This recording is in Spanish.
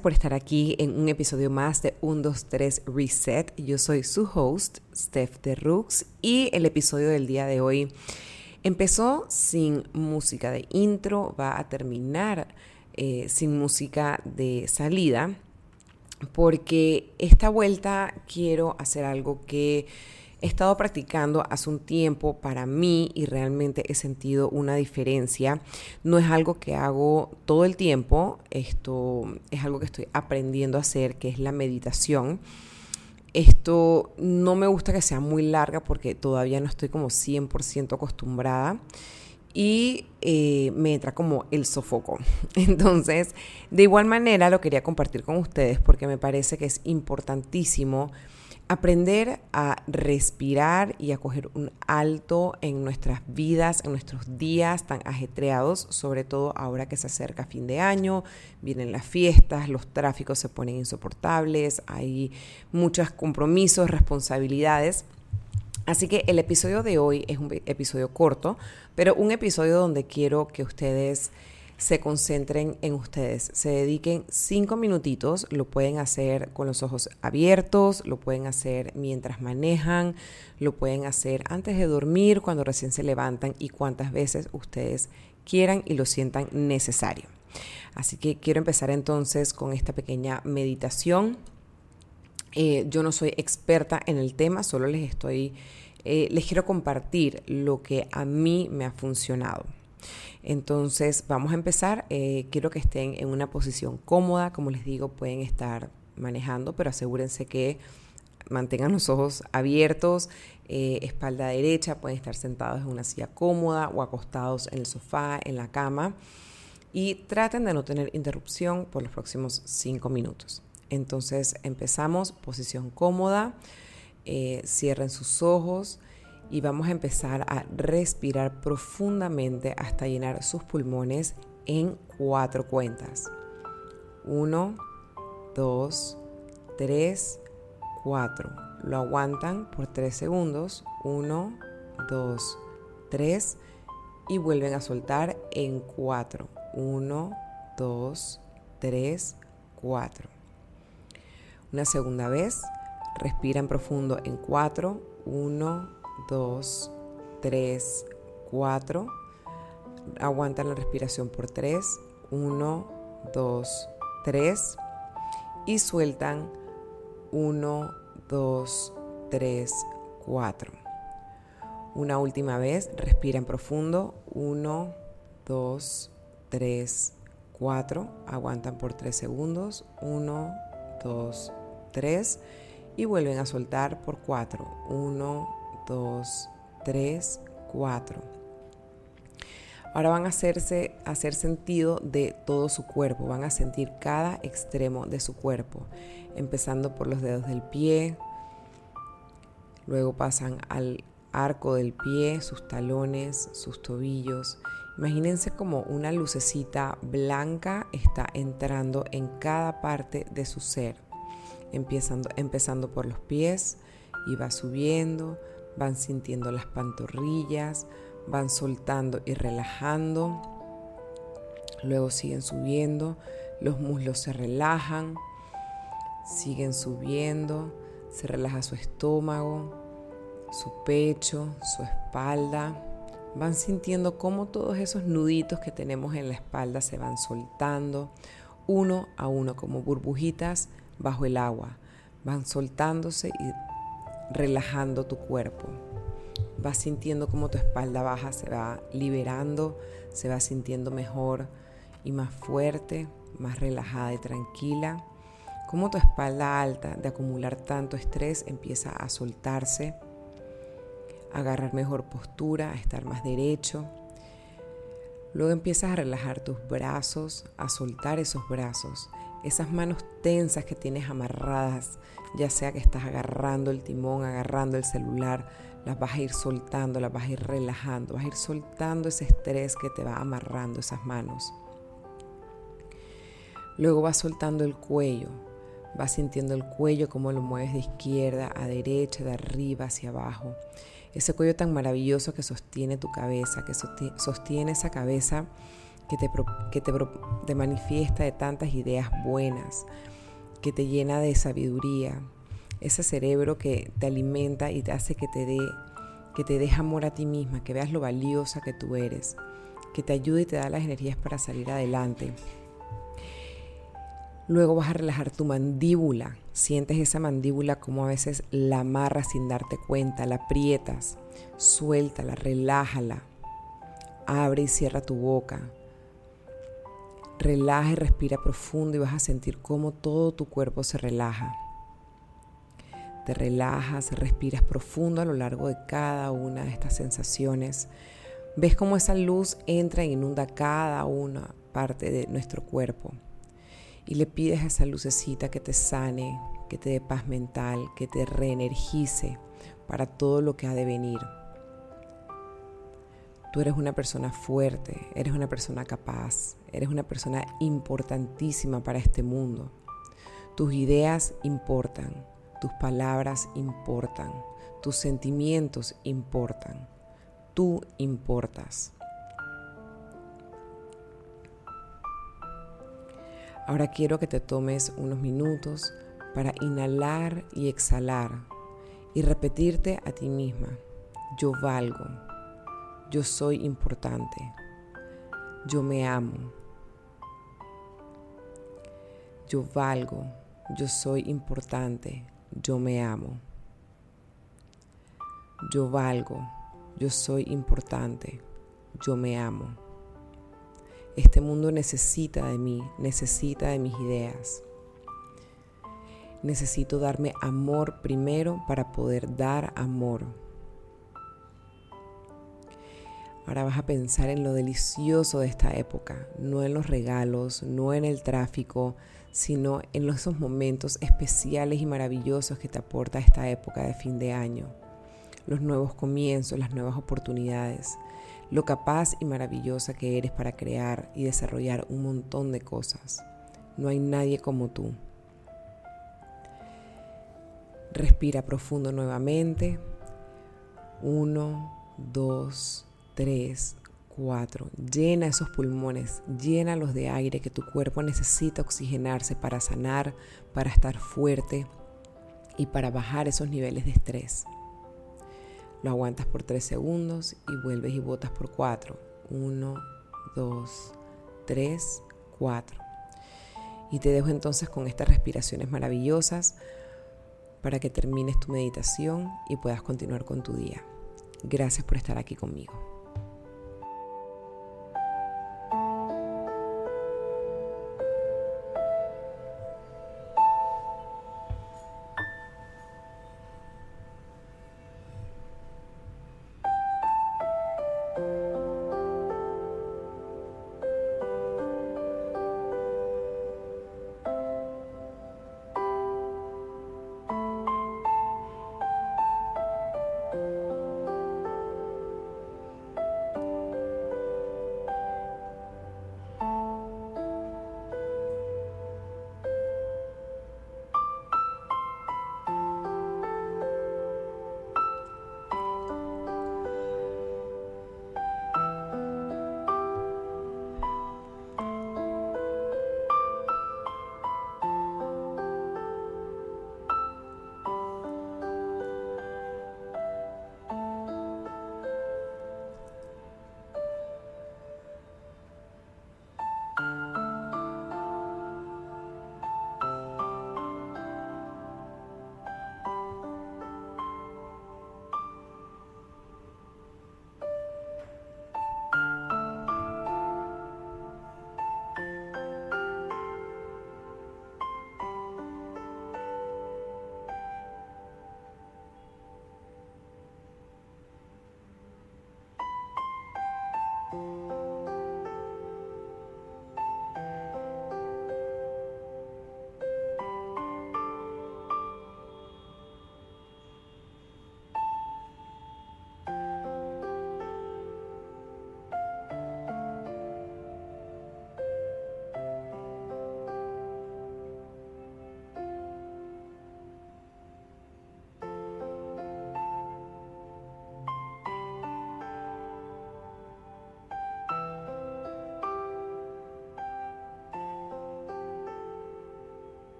por estar aquí en un episodio más de 1, 2, 3 Reset. Yo soy su host, Steph de Rooks, y el episodio del día de hoy empezó sin música de intro, va a terminar eh, sin música de salida, porque esta vuelta quiero hacer algo que he estado practicando hace un tiempo para mí y realmente he sentido una diferencia. No es algo que hago todo el tiempo, esto es algo que estoy aprendiendo a hacer, que es la meditación. Esto no me gusta que sea muy larga porque todavía no estoy como 100% acostumbrada y eh, me entra como el sofoco. Entonces, de igual manera lo quería compartir con ustedes porque me parece que es importantísimo aprender a respirar y a coger un alto en nuestras vidas, en nuestros días tan ajetreados, sobre todo ahora que se acerca fin de año, vienen las fiestas, los tráficos se ponen insoportables, hay muchos compromisos, responsabilidades. Así que el episodio de hoy es un episodio corto, pero un episodio donde quiero que ustedes se concentren en ustedes, se dediquen cinco minutitos, lo pueden hacer con los ojos abiertos, lo pueden hacer mientras manejan, lo pueden hacer antes de dormir, cuando recién se levantan y cuantas veces ustedes quieran y lo sientan necesario. Así que quiero empezar entonces con esta pequeña meditación. Eh, yo no soy experta en el tema, solo les estoy, eh, les quiero compartir lo que a mí me ha funcionado. Entonces vamos a empezar. Eh, quiero que estén en una posición cómoda. Como les digo, pueden estar manejando, pero asegúrense que mantengan los ojos abiertos, eh, espalda derecha, pueden estar sentados en una silla cómoda o acostados en el sofá, en la cama. Y traten de no tener interrupción por los próximos cinco minutos. Entonces empezamos, posición cómoda, eh, cierren sus ojos y vamos a empezar a respirar profundamente hasta llenar sus pulmones en cuatro cuentas. Uno, dos, tres, cuatro. Lo aguantan por tres segundos. Uno, dos, tres. Y vuelven a soltar en cuatro. Uno, dos, tres, cuatro. Una segunda vez. Respiran profundo en cuatro. Uno, 2, 3, 4. Aguantan la respiración por 3. 1, 2, 3. Y sueltan 1, 2, 3, 4. Una última vez, respiran profundo. 1, 2, 3, 4. Aguantan por 3 segundos. 1, 2, 3. Y vuelven a soltar por 4. 1, 2, 3, 4. Ahora van a hacerse, hacer sentido de todo su cuerpo, van a sentir cada extremo de su cuerpo, empezando por los dedos del pie, luego pasan al arco del pie, sus talones, sus tobillos. Imagínense como una lucecita blanca está entrando en cada parte de su ser, empezando, empezando por los pies y va subiendo, van sintiendo las pantorrillas, van soltando y relajando, luego siguen subiendo, los muslos se relajan, siguen subiendo, se relaja su estómago, su pecho, su espalda. Van sintiendo cómo todos esos nuditos que tenemos en la espalda se van soltando uno a uno como burbujitas bajo el agua. Van soltándose y relajando tu cuerpo. Vas sintiendo como tu espalda baja se va liberando, se va sintiendo mejor y más fuerte, más relajada y tranquila. Como tu espalda alta de acumular tanto estrés empieza a soltarse, a agarrar mejor postura, a estar más derecho. Luego empiezas a relajar tus brazos, a soltar esos brazos esas manos tensas que tienes amarradas, ya sea que estás agarrando el timón, agarrando el celular, las vas a ir soltando, las vas a ir relajando, vas a ir soltando ese estrés que te va amarrando esas manos. Luego vas soltando el cuello, vas sintiendo el cuello como lo mueves de izquierda a derecha, de arriba hacia abajo. Ese cuello tan maravilloso que sostiene tu cabeza, que sostiene esa cabeza que te, que te, te manifiesta de tantas ideas buenas, que te llena de sabiduría, ese cerebro que te alimenta y te hace que te dé que te deje amor a ti misma, que veas lo valiosa que tú eres, que te ayude y te da las energías para salir adelante. Luego vas a relajar tu mandíbula. Sientes esa mandíbula como a veces la amarras sin darte cuenta, la aprietas, suéltala, relájala. Abre y cierra tu boca. Relaja y respira profundo y vas a sentir cómo todo tu cuerpo se relaja. Te relajas, respiras profundo a lo largo de cada una de estas sensaciones. Ves cómo esa luz entra e inunda cada una parte de nuestro cuerpo. Y le pides a esa lucecita que te sane, que te dé paz mental, que te reenergice para todo lo que ha de venir. Tú eres una persona fuerte, eres una persona capaz, eres una persona importantísima para este mundo. Tus ideas importan, tus palabras importan, tus sentimientos importan, tú importas. Ahora quiero que te tomes unos minutos para inhalar y exhalar y repetirte a ti misma, yo valgo, yo soy importante, yo me amo, yo valgo, yo soy importante, yo me amo. Yo valgo, yo soy importante, yo me amo. Este mundo necesita de mí, necesita de mis ideas. Necesito darme amor primero para poder dar amor. Ahora vas a pensar en lo delicioso de esta época, no en los regalos, no en el tráfico, sino en esos momentos especiales y maravillosos que te aporta esta época de fin de año. Los nuevos comienzos, las nuevas oportunidades, lo capaz y maravillosa que eres para crear y desarrollar un montón de cosas. No hay nadie como tú. Respira profundo nuevamente. Uno, dos, tres, 4. Llena esos pulmones, llénalos de aire que tu cuerpo necesita oxigenarse para sanar, para estar fuerte y para bajar esos niveles de estrés. Lo aguantas por 3 segundos y vuelves y botas por 4. 1, 2, 3, 4. Y te dejo entonces con estas respiraciones maravillosas para que termines tu meditación y puedas continuar con tu día. Gracias por estar aquí conmigo.